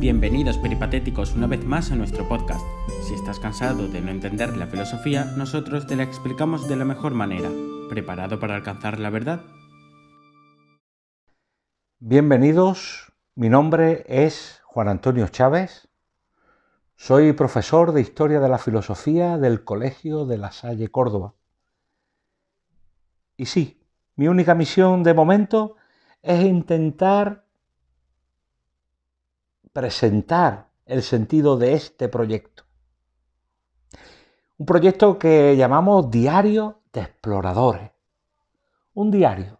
Bienvenidos peripatéticos una vez más a nuestro podcast. Si estás cansado de no entender la filosofía, nosotros te la explicamos de la mejor manera. ¿Preparado para alcanzar la verdad? Bienvenidos, mi nombre es Juan Antonio Chávez, soy profesor de Historia de la Filosofía del Colegio de La Salle Córdoba. Y sí, mi única misión de momento es intentar presentar el sentido de este proyecto. Un proyecto que llamamos Diario de Exploradores. Un diario.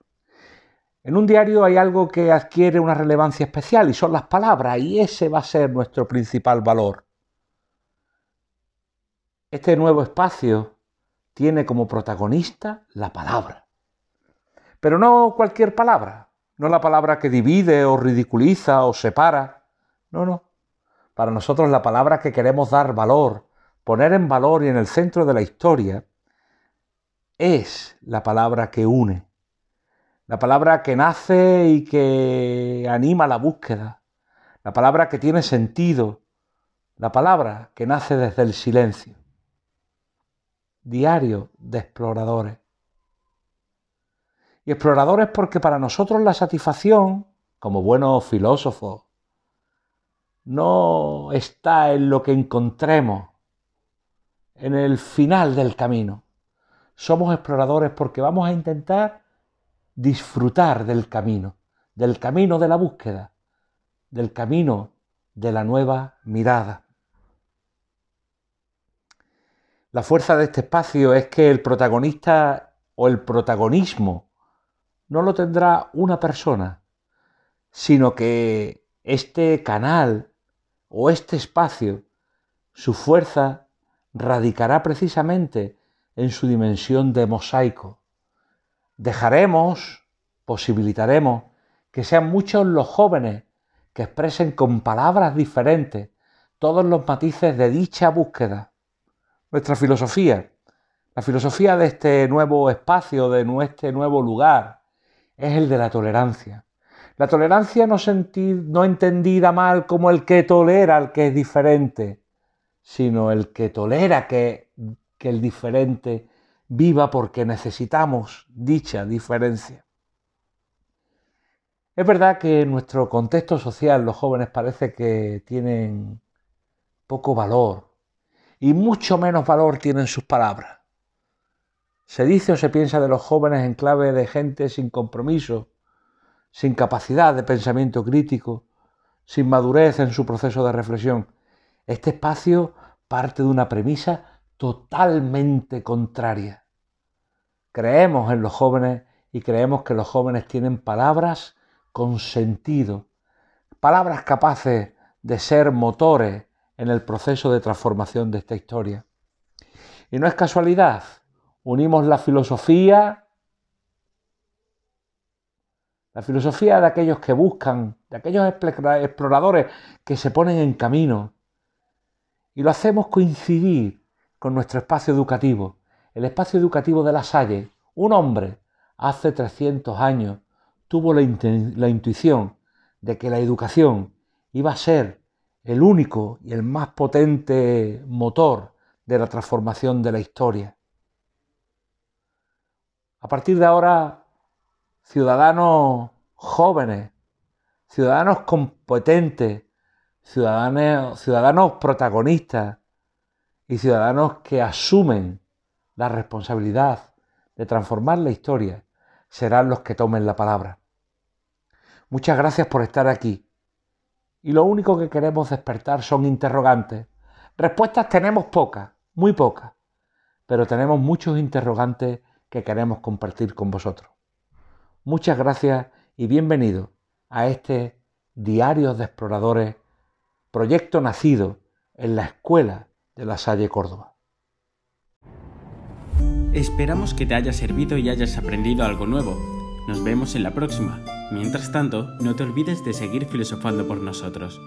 En un diario hay algo que adquiere una relevancia especial y son las palabras y ese va a ser nuestro principal valor. Este nuevo espacio tiene como protagonista la palabra. Pero no cualquier palabra, no la palabra que divide o ridiculiza o separa, no, no. Para nosotros la palabra que queremos dar valor, poner en valor y en el centro de la historia, es la palabra que une, la palabra que nace y que anima la búsqueda, la palabra que tiene sentido, la palabra que nace desde el silencio. Diario de exploradores. Y exploradores porque para nosotros la satisfacción, como buenos filósofos, no está en lo que encontremos en el final del camino. Somos exploradores porque vamos a intentar disfrutar del camino, del camino de la búsqueda, del camino de la nueva mirada. La fuerza de este espacio es que el protagonista o el protagonismo no lo tendrá una persona, sino que este canal o este espacio, su fuerza radicará precisamente en su dimensión de mosaico. Dejaremos, posibilitaremos, que sean muchos los jóvenes que expresen con palabras diferentes todos los matices de dicha búsqueda. Nuestra filosofía, la filosofía de este nuevo espacio, de este nuevo lugar, es el de la tolerancia. La tolerancia no, entendida mal como el que tolera al que es diferente, sino el que tolera que, que el diferente viva porque necesitamos dicha diferencia. Es verdad que en nuestro contexto social los jóvenes parece que tienen poco valor y mucho menos valor tienen sus palabras. Se dice o se piensa de los jóvenes en clave de gente sin compromiso, sin capacidad de pensamiento crítico, sin madurez en su proceso de reflexión. Este espacio parte de una premisa totalmente contraria. Creemos en los jóvenes y creemos que los jóvenes tienen palabras con sentido, palabras capaces de ser motores en el proceso de transformación de esta historia. Y no es casualidad, unimos la filosofía la filosofía de aquellos que buscan, de aquellos exploradores que se ponen en camino. Y lo hacemos coincidir con nuestro espacio educativo, el espacio educativo de la Salle. Un hombre, hace 300 años, tuvo la, la intuición de que la educación iba a ser el único y el más potente motor de la transformación de la historia. A partir de ahora ciudadanos jóvenes, ciudadanos competentes, ciudadanos, ciudadanos protagonistas y ciudadanos que asumen la responsabilidad de transformar la historia serán los que tomen la palabra. Muchas gracias por estar aquí. Y lo único que queremos despertar son interrogantes. Respuestas tenemos pocas, muy pocas, pero tenemos muchos interrogantes que queremos compartir con vosotros. Muchas gracias y bienvenido a este Diario de Exploradores, proyecto nacido en la Escuela de la Salle Córdoba. Esperamos que te haya servido y hayas aprendido algo nuevo. Nos vemos en la próxima. Mientras tanto, no te olvides de seguir filosofando por nosotros.